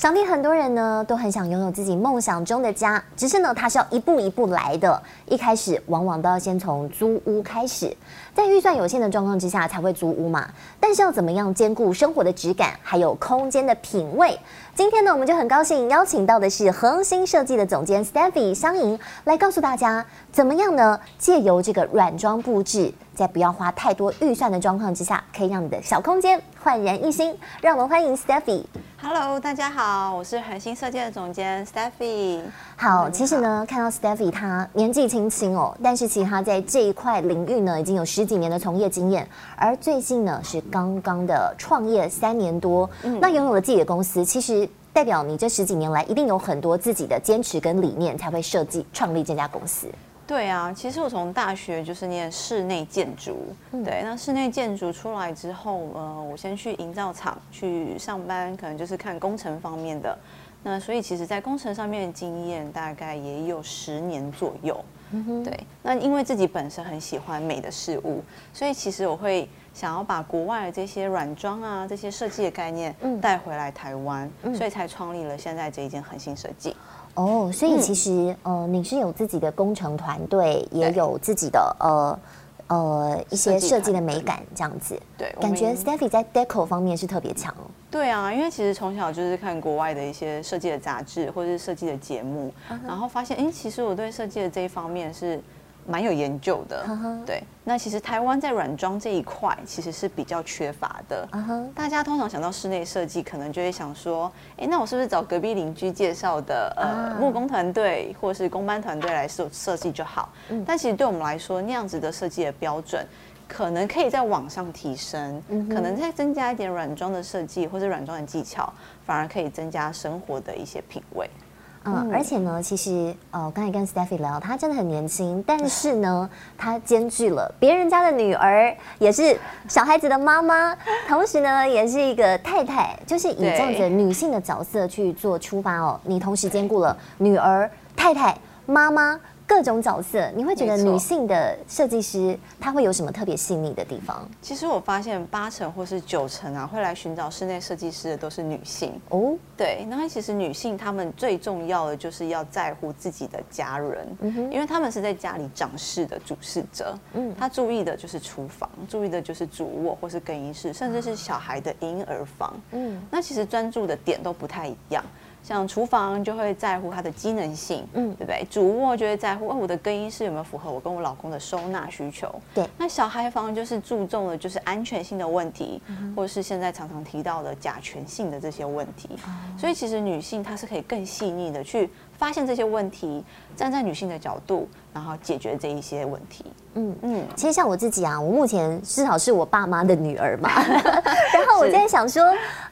想必很多人呢都很想拥有自己梦想中的家，只是呢，它是要一步一步来的。一开始往往都要先从租屋开始，在预算有限的状况之下才会租屋嘛。但是要怎么样兼顾生活的质感，还有空间的品味？今天呢，我们就很高兴邀请到的是恒星设计的总监 Stephy 香莹来告诉大家，怎么样呢？借由这个软装布置，在不要花太多预算的状况之下，可以让你的小空间焕然一新。让我们欢迎 Stephy。Hello，大家好，我是恒星设计的总监 Stephy。好，其实呢，看到 Stephy 他年纪轻轻哦，但是其实他在这一块领域呢，已经有十几年的从业经验，而最近呢是刚刚的创业三年多，嗯、那拥有了自己的公司，其实代表你这十几年来一定有很多自己的坚持跟理念，才会设计创立这家公司。对啊，其实我从大学就是念室内建筑，嗯、对，那室内建筑出来之后，呃，我先去营造厂去上班，可能就是看工程方面的。那所以其实，在工程上面的经验大概也有十年左右。嗯，对。那因为自己本身很喜欢美的事物，所以其实我会想要把国外的这些软装啊、这些设计的概念带回来台湾，嗯、所以才创立了现在这一间恒星设计。哦，所以其实、嗯、呃，你是有自己的工程团队，也有自己的呃呃一些设计的美感这样子。对，感觉 Stephy 在 Deco 方面是特别强。对啊，因为其实从小就是看国外的一些设计的杂志或者是设计的节目，uh huh. 然后发现，哎，其实我对设计的这一方面是。蛮有研究的，uh. 对。那其实台湾在软装这一块其实是比较缺乏的。Uh. 大家通常想到室内设计，可能就会想说，哎，那我是不是找隔壁邻居介绍的呃、uh. 木工团队或是工班团队来设设计就好？Uh. 但其实对我们来说，那样子的设计的标准，可能可以在往上提升，uh. 可能再增加一点软装的设计或者软装的技巧，反而可以增加生活的一些品味。嗯，而且呢，其实呃，刚才跟 Stephy 聊，她真的很年轻，但是呢，她兼具了别人家的女儿，也是小孩子的妈妈，同时呢，也是一个太太，就是以这样子女性的角色去做出发哦。你同时兼顾了女儿、太太、妈妈。各种角色，你会觉得女性的设计师她会有什么特别细腻的地方？其实我发现八成或是九成啊，会来寻找室内设计师的都是女性哦。对，那其实女性她们最重要的就是要在乎自己的家人，嗯哼，因为她们是在家里掌事的主事者，嗯，她注意的就是厨房，注意的就是主卧或是更衣室，甚至是小孩的婴儿房，嗯，那其实专注的点都不太一样。像厨房就会在乎它的机能性，嗯，对不对？主卧就会在乎，哦，我的更衣室有没有符合我跟我老公的收纳需求？对。那小孩房就是注重的就是安全性的问题，嗯、或者是现在常常提到的甲醛性的这些问题。嗯、所以其实女性她是可以更细腻的去发现这些问题，站在女性的角度，然后解决这一些问题。嗯嗯，其实像我自己啊，我目前至少是我爸妈的女儿嘛。然后我在想说，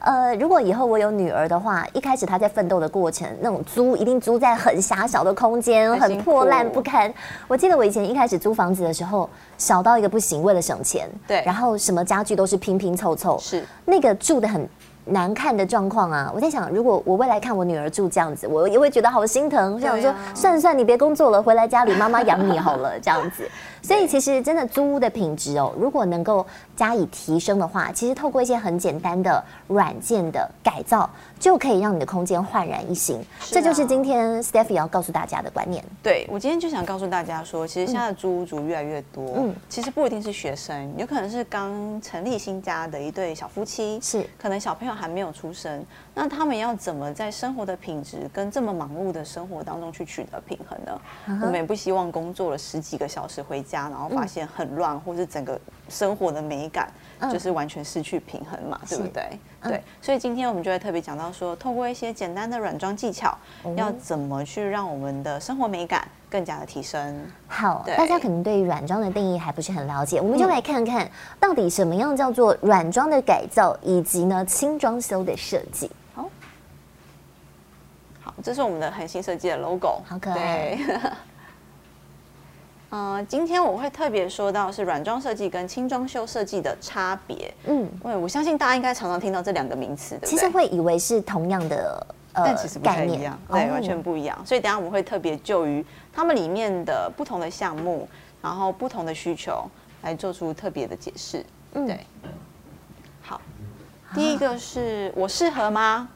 呃，如果以后我有女儿的话，一开始她在奋斗的过程，那种租一定租在很狭小的空间，很破烂不堪。我记得我以前一开始租房子的时候，小到一个不行，为了省钱，对，然后什么家具都是拼拼凑凑，是那个住的很。难看的状况啊！我在想，如果我未来看我女儿住这样子，我也会觉得好心疼。我想说，算了算了，你别工作了，回来家里妈妈养你好了，这样子。所以其实真的租屋的品质哦，如果能够加以提升的话，其实透过一些很简单的软件的改造，就可以让你的空间焕然一新。这就是今天 Stephy 要告诉大家的观念。对，我今天就想告诉大家说，其实现在的租屋族越来越多，嗯，其实不一定是学生，有可能是刚成立新家的一对小夫妻，是可能小朋友还没有出生，那他们要怎么在生活的品质跟这么忙碌的生活当中去取得平衡呢？我们也不希望工作了十几个小时回家，然后发现很乱，或是整个生活的美感就是完全失去平衡嘛，对不对？对，所以今天我们就会特别讲到说，透过一些简单的软装技巧，要怎么去让我们的生活美感更加的提升。好，大家可能对软装的定义还不是很了解，我们就来看看到底什么样叫做软装的改造，以及呢轻装修的设计。好，这是我们的恒星设计的 logo，好可爱。呃，今天我会特别说到是软装设计跟轻装修设计的差别。嗯，因为我相信大家应该常常听到这两个名词，对不对？其实会以为是同样的，呃，但其实不太一样，对，哦、完全不一样。所以等下我们会特别就于他们里面的不同的项目，然后不同的需求来做出特别的解释。嗯，对。好，第一个是我适合吗？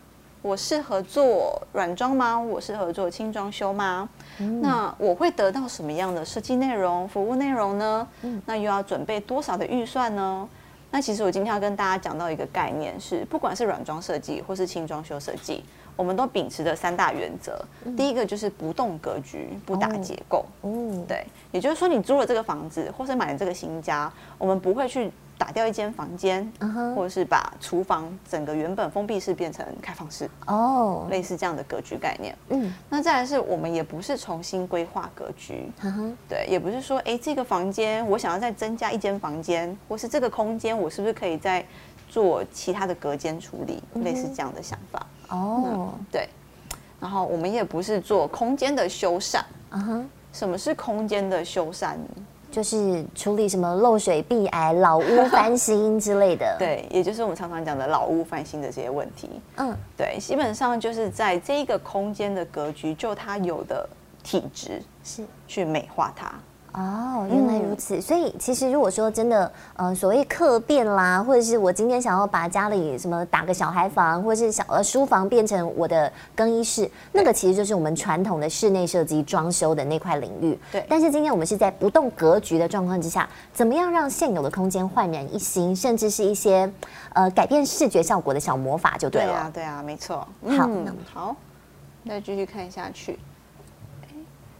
我适合做软装吗？我适合做轻装修吗？嗯、那我会得到什么样的设计内容、服务内容呢？嗯、那又要准备多少的预算呢？那其实我今天要跟大家讲到一个概念是，不管是软装设计或是轻装修设计，我们都秉持的三大原则。嗯、第一个就是不动格局，不打结构。哦，嗯、对，也就是说，你租了这个房子，或是买了这个新家，我们不会去。打掉一间房间，uh huh. 或者是把厨房整个原本封闭式变成开放式，哦，oh. 类似这样的格局概念。嗯，那再来是我们也不是重新规划格局，uh huh. 对，也不是说，哎，这个房间我想要再增加一间房间，或是这个空间我是不是可以再做其他的隔间处理，uh huh. 类似这样的想法。哦、uh. 对，然后我们也不是做空间的修缮。嗯哼、uh，huh. 什么是空间的修缮？就是处理什么漏水、壁癌、老屋翻新之类的，对，也就是我们常常讲的老屋翻新的这些问题。嗯，对，基本上就是在这一个空间的格局，就它有的体质是去美化它。哦，原来如此。嗯、所以其实如果说真的，呃，所谓客变啦，或者是我今天想要把家里什么打个小孩房，或者是小呃书房变成我的更衣室，那个其实就是我们传统的室内设计装修的那块领域。对。但是今天我们是在不动格局的状况之下，怎么样让现有的空间焕然一新，甚至是一些呃改变视觉效果的小魔法就对了。对啊，对啊，没错。嗯、好，好，再继续看下去。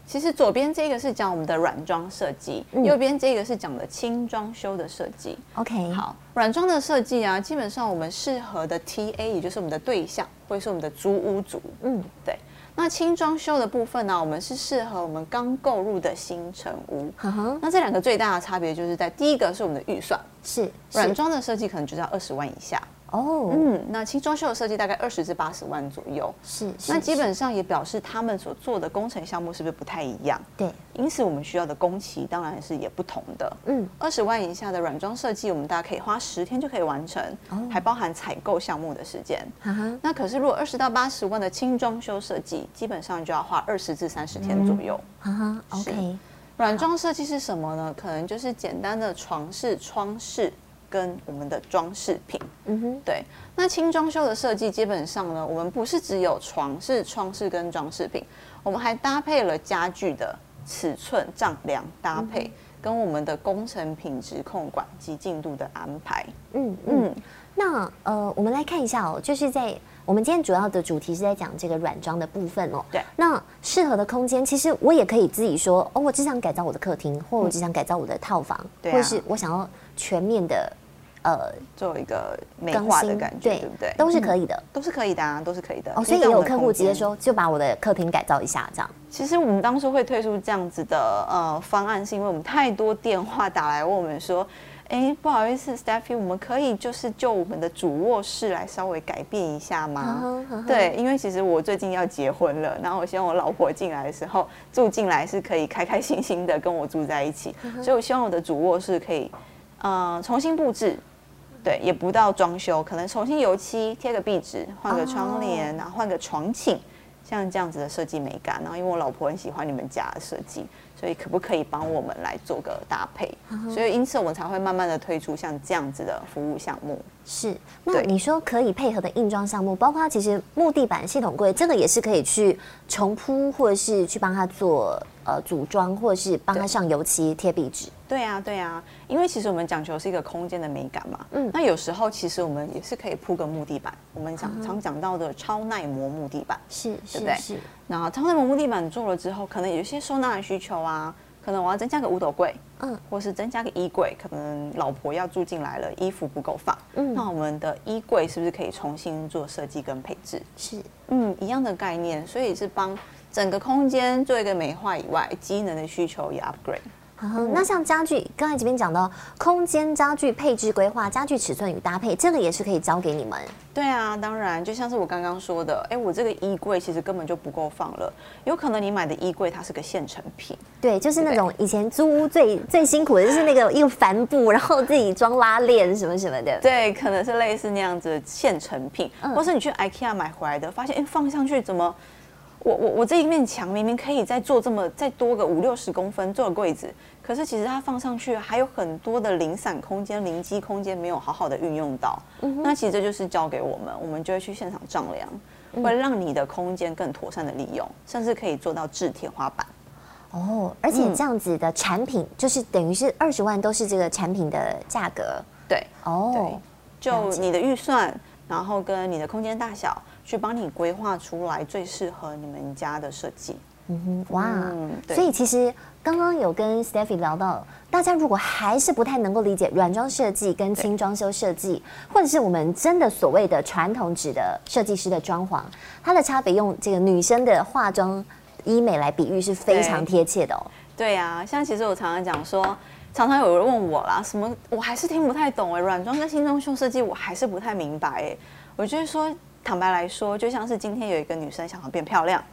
其实左边这个是讲我们的软装设计，嗯、右边这个是讲的轻装修的设计。OK，好，软装的设计啊，基本上我们适合的 TA 也就是我们的对象，会是我们的租屋族。嗯，对。那轻装修的部分呢、啊，我们是适合我们刚购入的新成屋。那这两个最大的差别就是在第一个是我们的预算，是软装的设计可能就在二十万以下。哦，oh, 嗯，那轻装修的设计大概二十至八十万左右，是，是那基本上也表示他们所做的工程项目是不是不太一样？对，因此我们需要的工期当然是也不同的。嗯，二十万以下的软装设计，我们大家可以花十天就可以完成，oh. 还包含采购项目的时间。哈哈那可是如果二十到八十万的轻装修设计，基本上就要花二十至三十天左右。嗯、uh huh.，OK，软装设计是什么呢？可能就是简单的床式、窗饰。跟我们的装饰品，嗯哼，对。那轻装修的设计基本上呢，我们不是只有床是窗饰跟装饰品，我们还搭配了家具的尺寸丈量搭配，嗯、跟我们的工程品质控管及进度的安排。嗯嗯。嗯那呃，我们来看一下哦，就是在我们今天主要的主题是在讲这个软装的部分哦。对。那适合的空间，其实我也可以自己说哦，我只想改造我的客厅，或我只想改造我的套房，嗯、或者是我想要全面的。呃，做一个美化的感觉，对，不对？都是可以的，嗯，都是可以的啊，都是可以的。哦，所以也有客户直接说，就把我的客厅改造一下，这样。其实我们当初会推出这样子的呃方案，是因为我们太多电话打来问我们说，哎，不好意思，Stephy，我们可以就是就我们的主卧室来稍微改变一下吗？对，因为其实我最近要结婚了，然后我希望我老婆进来的时候住进来是可以开开心心的跟我住在一起，所以我希望我的主卧室可以呃重新布置。对，也不到装修，可能重新油漆、贴个壁纸、换个窗帘，然后换个床寝，像这样子的设计美感。然后，因为我老婆很喜欢你们家的设计，所以可不可以帮我们来做个搭配？所以，因此我们才会慢慢的推出像这样子的服务项目。是，那你说可以配合的硬装项目，包括其实木地板、系统柜，这个也是可以去重铺，或者是去帮他做呃组装，或者是帮他上油漆、贴壁纸。对啊，对啊，因为其实我们讲求是一个空间的美感嘛。嗯，那有时候其实我们也是可以铺个木地板，我们讲常讲到的超耐磨木地板，是，对不对？是。然后超耐磨木地板做了之后，可能有一些收纳的需求啊。可能我要增加个五斗柜，嗯，或是增加个衣柜，可能老婆要住进来了，衣服不够放，嗯，那我们的衣柜是不是可以重新做设计跟配置？是，嗯，一样的概念，所以是帮整个空间做一个美化以外，机能的需求也 upgrade。嗯、那像家具，刚才这边讲到空间家具配置规划、家具尺寸与搭配，这个也是可以交给你们。对啊，当然，就像是我刚刚说的，哎，我这个衣柜其实根本就不够放了，有可能你买的衣柜它是个现成品。对，就是那种以前租屋最最辛苦的就是那个用帆布，然后自己装拉链什么什么的。对，可能是类似那样子的现成品，嗯、或是你去 IKEA 买回来的，发现哎放上去怎么？我我我这一面墙明明可以再做这么再多个五六十公分做个柜子，可是其实它放上去还有很多的零散空间、零基空间没有好好的运用到。嗯、那其实这就是交给我们，我们就会去现场丈量，会让你的空间更妥善的利用，甚至可以做到制天花板。哦，而且这样子的产品就是等于是二十万都是这个产品的价格。对，哦对，就你的预算，然后跟你的空间大小。去帮你规划出来最适合你们家的设计。嗯哼，哇，嗯、所以其实刚刚有跟 Stephy 聊到，大家如果还是不太能够理解软装设计跟轻装修设计，或者是我们真的所谓的传统纸的设计师的装潢，它的差别，用这个女生的化妆医美来比喻是非常贴切的哦。对呀、啊，像其实我常常讲说，常常有人问我啦，什么我还是听不太懂哎，软装跟轻装修设计我还是不太明白哎，我就是说。坦白来说，就像是今天有一个女生想要变漂亮，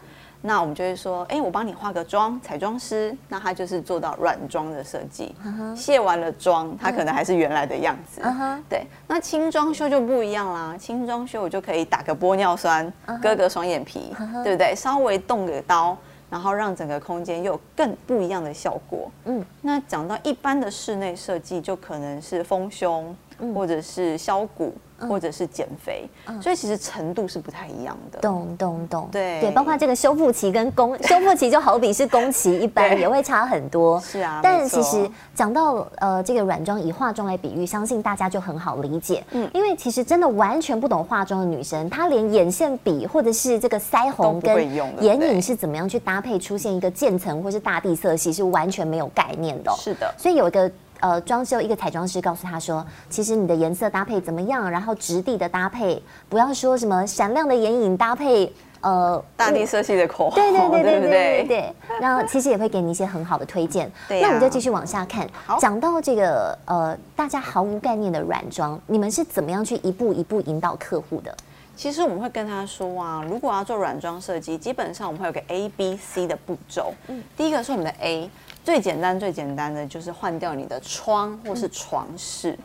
那我们就会说，哎，我帮你化个妆，彩妆师，那她就是做到软妆的设计。Uh. 卸完了妆，她可能还是原来的样子。Uh. 对，那轻装修就不一样啦，轻装修我就可以打个玻尿酸，uh. 割个双眼皮，uh. 对不对？稍微动个刀，然后让整个空间又有更不一样的效果。嗯，那讲到一般的室内设计，就可能是丰胸，或者是削骨。或者是减肥，嗯、所以其实程度是不太一样的。懂懂懂，对对，包括这个修复期跟工 修复期，就好比是工期一般，也会差很多。是啊，但其实讲到呃这个软装，以化妆来比喻，相信大家就很好理解。嗯，因为其实真的完全不懂化妆的女生，她连眼线笔或者是这个腮红跟眼影是怎么样去搭配，出现一个渐层或是大地色系，是完全没有概念的。是的，所以有一个。呃，装修一个彩妆师告诉他说，其实你的颜色搭配怎么样？然后质地的搭配，不要说什么闪亮的眼影搭配，呃，大地色系的口红，对对对对对对对。然后其实也会给你一些很好的推荐。对、啊，那我们就继续往下看。好，讲到这个呃，大家毫无概念的软装，你们是怎么样去一步一步引导客户的？其实我们会跟他说啊，如果要做软装设计，基本上我们会有个 A、B、C 的步骤。嗯，第一个是我们的 A。最简单、最简单的就是换掉你的窗或是床饰。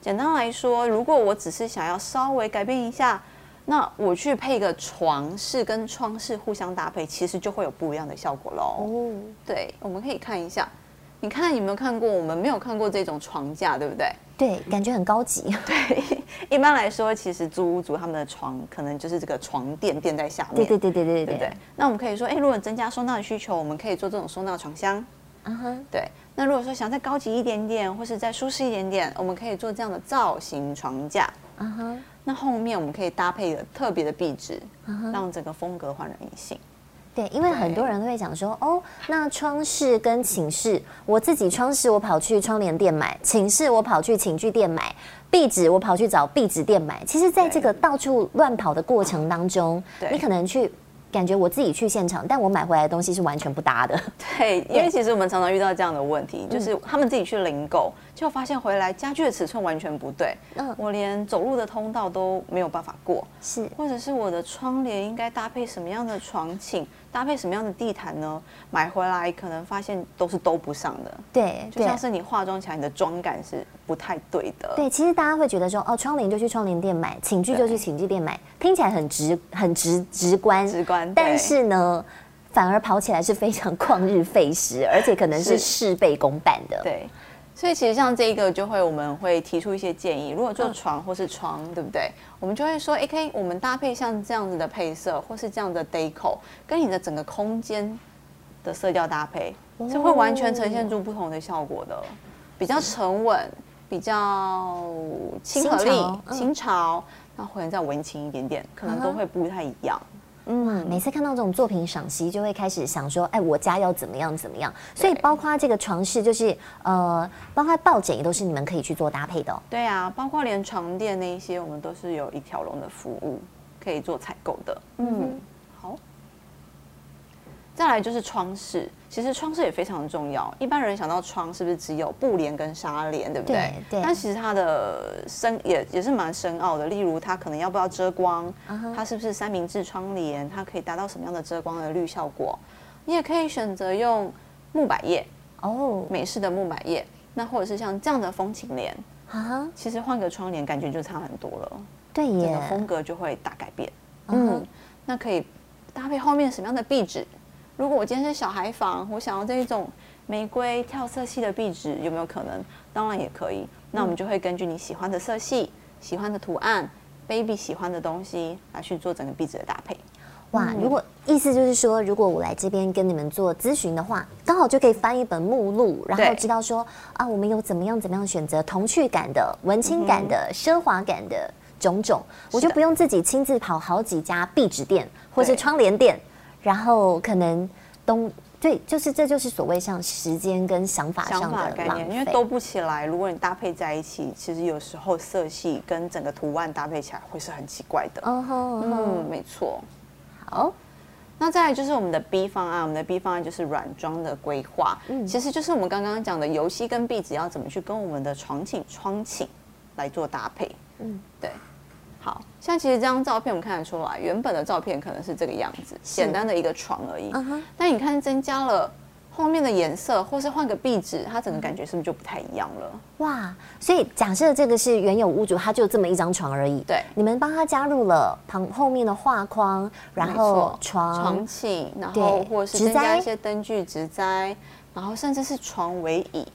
简单来说，如果我只是想要稍微改变一下，那我去配个床饰跟窗饰互相搭配，其实就会有不一样的效果喽。哦，对，我们可以看一下。你看有没有看过？我们没有看过这种床架，对不对？对，感觉很高级。对，一般来说，其实租屋族他们的床可能就是这个床垫垫在下面。对对对对对对，对，对，对。那我们可以说，哎，如果增加收纳的需求，我们可以做这种收纳床箱。嗯哼，uh. 对。那如果说想再高级一点点，或是再舒适一点点，我们可以做这样的造型床架。嗯哼、uh，huh. 那后面我们可以搭配的特别的壁纸，uh. 让整个风格焕然一新。对，因为很多人都会讲说，哦，那窗饰跟寝室，我自己窗饰我跑去窗帘店买，寝室我跑去寝具店买，壁纸我跑去找壁纸店买。其实，在这个到处乱跑的过程当中，对你可能去。感觉我自己去现场，但我买回来的东西是完全不搭的。对，因为其实我们常常遇到这样的问题，就是他们自己去零购，就发现回来家具的尺寸完全不对。嗯，我连走路的通道都没有办法过。是，或者是我的窗帘应该搭配什么样的床寝？搭配什么样的地毯呢？买回来可能发现都是兜不上的。对，就像是你化妆起来，你的妆感是不太对的。对，其实大家会觉得说，哦，窗帘就去窗帘店买，寝具就去寝具店买，对听起来很直、很直、直观。直观。但是呢，反而跑起来是非常 旷日费时，而且可能是事倍功半的。对。所以其实像这一个就会，我们会提出一些建议。如果做床或是窗，嗯、对不对？我们就会说，哎，可以我们搭配像这样子的配色，或是这样的 deco，跟你的整个空间的色调搭配，是会完全呈现出不同的效果的。比较沉稳，比较亲和力、新潮，那或者再文青一点点，可能都会不太一样。嗯，每次看到这种作品赏析，就会开始想说，哎，我家要怎么样怎么样。所以包括这个床饰，就是呃，包括抱枕也都是你们可以去做搭配的哦。对啊，包括连床垫那一些，我们都是有一条龙的服务可以做采购的。嗯，好。再来就是窗饰，其实窗饰也非常重要。一般人想到窗是不是只有布帘跟纱帘，对不对？对。对，但其实它的深也也是蛮深奥的。例如，它可能要不要遮光？Uh huh. 它是不是三明治窗帘？它可以达到什么样的遮光的绿效果？你也可以选择用木百叶哦，oh. 美式的木百叶。那或者是像这样的风情帘啊，uh huh. 其实换个窗帘感觉就差很多了。对耶，整个风格就会大改变。Uh huh. 嗯，那可以搭配后面什么样的壁纸？如果我今天是小孩房，我想要这一种玫瑰跳色系的壁纸，有没有可能？当然也可以。那我们就会根据你喜欢的色系、喜欢的图案、baby 喜欢的东西来去做整个壁纸的搭配。哇，如果意思就是说，如果我来这边跟你们做咨询的话，刚好就可以翻一本目录，然后知道说啊，我们有怎么样怎么样选择童趣感的、文青感的、嗯、奢华感的种种，我就不用自己亲自跑好几家壁纸店或是窗帘店。然后可能都对，就是这就是所谓像时间跟想法上的概念，因为都不起来。如果你搭配在一起，其实有时候色系跟整个图案搭配起来会是很奇怪的。嗯哼、uh，huh, uh huh. 嗯，没错。好，那再来就是我们的 B 方案，我们的 B 方案就是软装的规划。嗯，其实就是我们刚刚讲的游戏跟壁纸要怎么去跟我们的床寝、窗寝来做搭配。嗯，对。好像其实这张照片我们看得出来，原本的照片可能是这个样子，简单的一个床而已。但你看增加了后面的颜色，或是换个壁纸，它整个感觉是不是就不太一样了？哇！所以假设这个是原有屋主，他就这么一张床而已。对，你们帮他加入了旁后面的画框，然后床床寝，然后或是增加一些灯具、植栽，然后甚至是床围椅。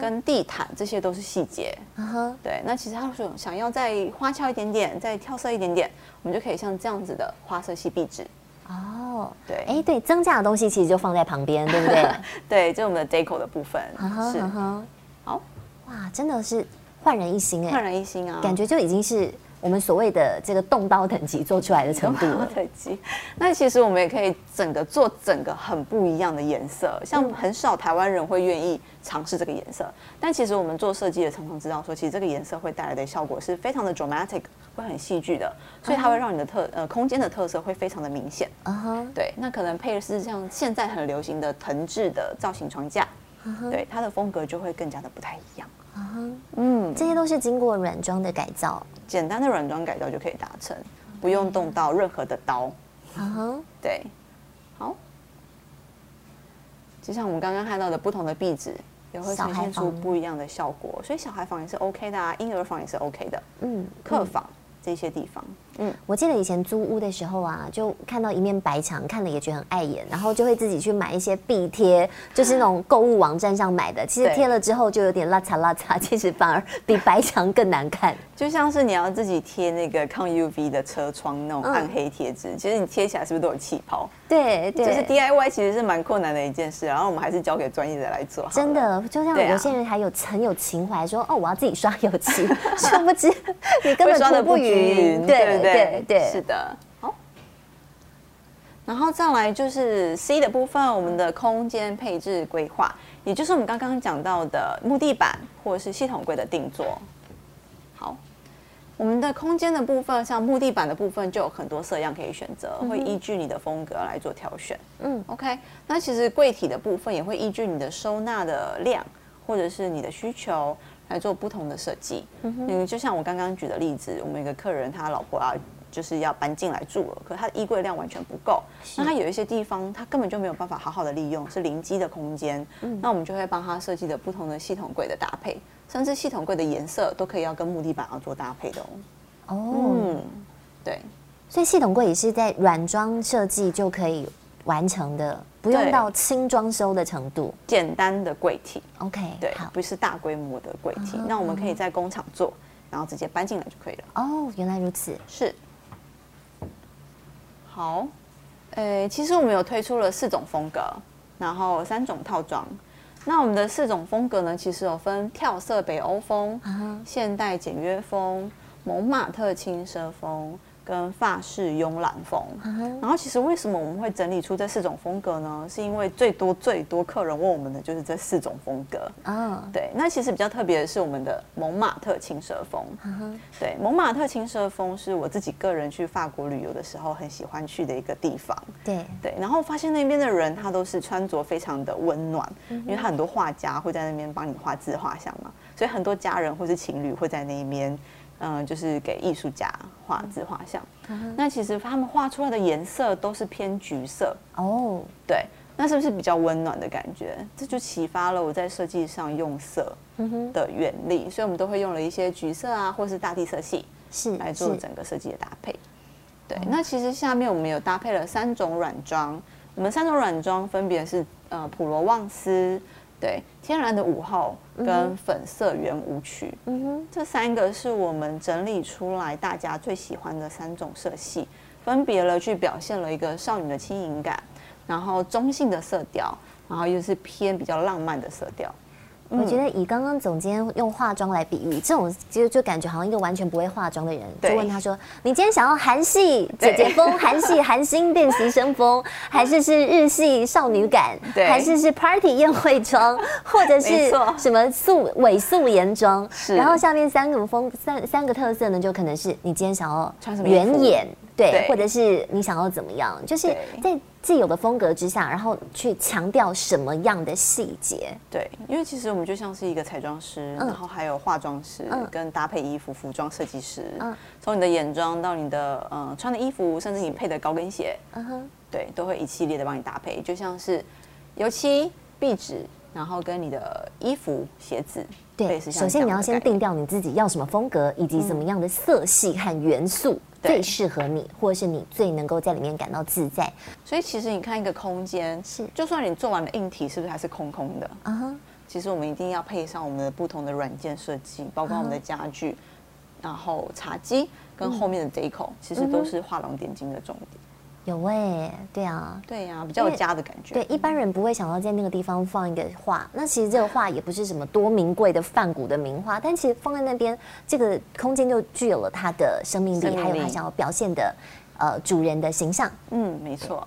跟地毯，这些都是细节。Uh. 对，那其实他说想要再花俏一点点，再跳色一点点，我们就可以像这样子的花色系壁纸。哦，oh, 对，哎，对，增加的东西其实就放在旁边，对不对？对，这是我们的 deco 的部分。Uh 是，uh. 好，哇，真的是焕然一新哎，焕然一新啊，感觉就已经是。我们所谓的这个动刀等级做出来的程度，等级。那其实我们也可以整个做整个很不一样的颜色，像很少台湾人会愿意尝试这个颜色。但其实我们做设计的常常知道说，其实这个颜色会带来的效果是非常的 dramatic，会很戏剧的，所以它会让你的特呃空间的特色会非常的明显。啊哈，对。那可能配的是像现在很流行的藤制的造型床架，对，它的风格就会更加的不太一样。嗯，这些都是经过软装的改造。简单的软装改造就可以达成，不用动到任何的刀。对，好。就像我们刚刚看到的，不同的壁纸也会呈现出不一样的效果，所以小孩房也是 OK 的啊，婴儿房也是 OK 的。嗯，客房。这些地方，嗯，我记得以前租屋的时候啊，就看到一面白墙，看了也觉得很碍眼，然后就会自己去买一些壁贴，就是那种购物网站上买的。其实贴了之后就有点邋遢邋遢，其实反而比白墙更难看。就像是你要自己贴那个抗 UV 的车窗那种暗黑贴纸，嗯、其实你贴起来是不是都有气泡？对对，就是 DIY 其实是蛮困难的一件事，然后我们还是交给专业的来做。真的，就像有些人还有很有情怀，说、啊、哦，我要自己刷油漆，殊不知你根本涂不匀。对对对对对，是的。好，然后再来就是 C 的部分，我们的空间配置规划，也就是我们刚刚讲到的木地板或者是系统柜的定做。好。我们的空间的部分，像木地板的部分，就有很多色样可以选择，会依据你的风格来做挑选。嗯，OK。那其实柜体的部分也会依据你的收纳的量，或者是你的需求来做不同的设计。嗯哼，就像我刚刚举的例子，我们有一个客人，他老婆啊，就是要搬进来住了，可他的衣柜量完全不够，那他有一些地方他根本就没有办法好好的利用，是临机的空间。嗯，那我们就会帮他设计的不同的系统柜的搭配。甚至系统柜的颜色都可以要跟木地板要做搭配的哦。哦，嗯，对，所以系统柜也是在软装设计就可以完成的，不用到轻装修的程度，简单的柜体。OK，对，不是大规模的柜体。那我们可以在工厂做，然后直接搬进来就可以了。哦，原来如此，是。好，呃，其实我们有推出了四种风格，然后三种套装。那我们的四种风格呢，其实有分跳色北欧风、uh. 现代简约风、蒙马特轻奢风跟法式慵懒风。然后其实为什么我们会整理出这四种风格呢？是因为最多最多客人问我们的就是这四种风格。啊，对。那其实比较特别的是我们的蒙马特轻奢风。对，蒙马特轻奢风是我自己个人去法国旅游的时候很喜欢去的一个地方。对对。然后发现那边的人他都是穿着非常的温暖，因为他很多画家会在那边帮你画自画像嘛，所以很多家人或是情侣会在那边。嗯，就是给艺术家画自画像。嗯、那其实他们画出来的颜色都是偏橘色哦。对，那是不是比较温暖的感觉？这就启发了我在设计上用色的原理。嗯、所以我们都会用了一些橘色啊，或是大地色系，是来做整个设计的搭配。对，那其实下面我们有搭配了三种软装。我们三种软装分别是呃普罗旺斯。对，天然的午后跟粉色圆舞曲，嗯哼，这三个是我们整理出来大家最喜欢的三种色系，分别了去表现了一个少女的轻盈感，然后中性的色调，然后又是偏比较浪漫的色调。我觉得以刚刚总监用化妆来比喻，这种其实就感觉好像一个完全不会化妆的人，就问他说：“你今天想要韩系姐姐风，韩系韩星练习生风，还是是日系少女感，还是是 party 宴会妆，或者是什么素伪素颜妆？然后下面三个风三三个特色呢，就可能是你今天想要穿什么圆眼。”对，或者是你想要怎么样，就是在既有的风格之下，然后去强调什么样的细节。对，因为其实我们就像是一个彩妆师，然后还有化妆师，跟搭配衣服、服装设计师。嗯，从你的眼妆到你的嗯穿的衣服，甚至你配的高跟鞋，嗯哼，对，都会一系列的帮你搭配，就像是油漆、壁纸，然后跟你的衣服、鞋子。对，首先你要先定掉你自己要什么风格，以及什么样的色系和元素。最适合你，或者是你最能够在里面感到自在。所以其实你看一个空间，是就算你做完了硬体，是不是还是空空的？啊哈。其实我们一定要配上我们的不同的软件设计，包括我们的家具，然后茶几跟后面的 deco，其实都是画龙点睛的重点。有哎、欸，对啊，对呀、啊，比较有家的感觉。对，一般人不会想到在那个地方放一个画。那其实这个画也不是什么多名贵的梵谷的名画，但其实放在那边，这个空间就具有了它的生命力，命力还有它想要表现的，呃，主人的形象。嗯，没错。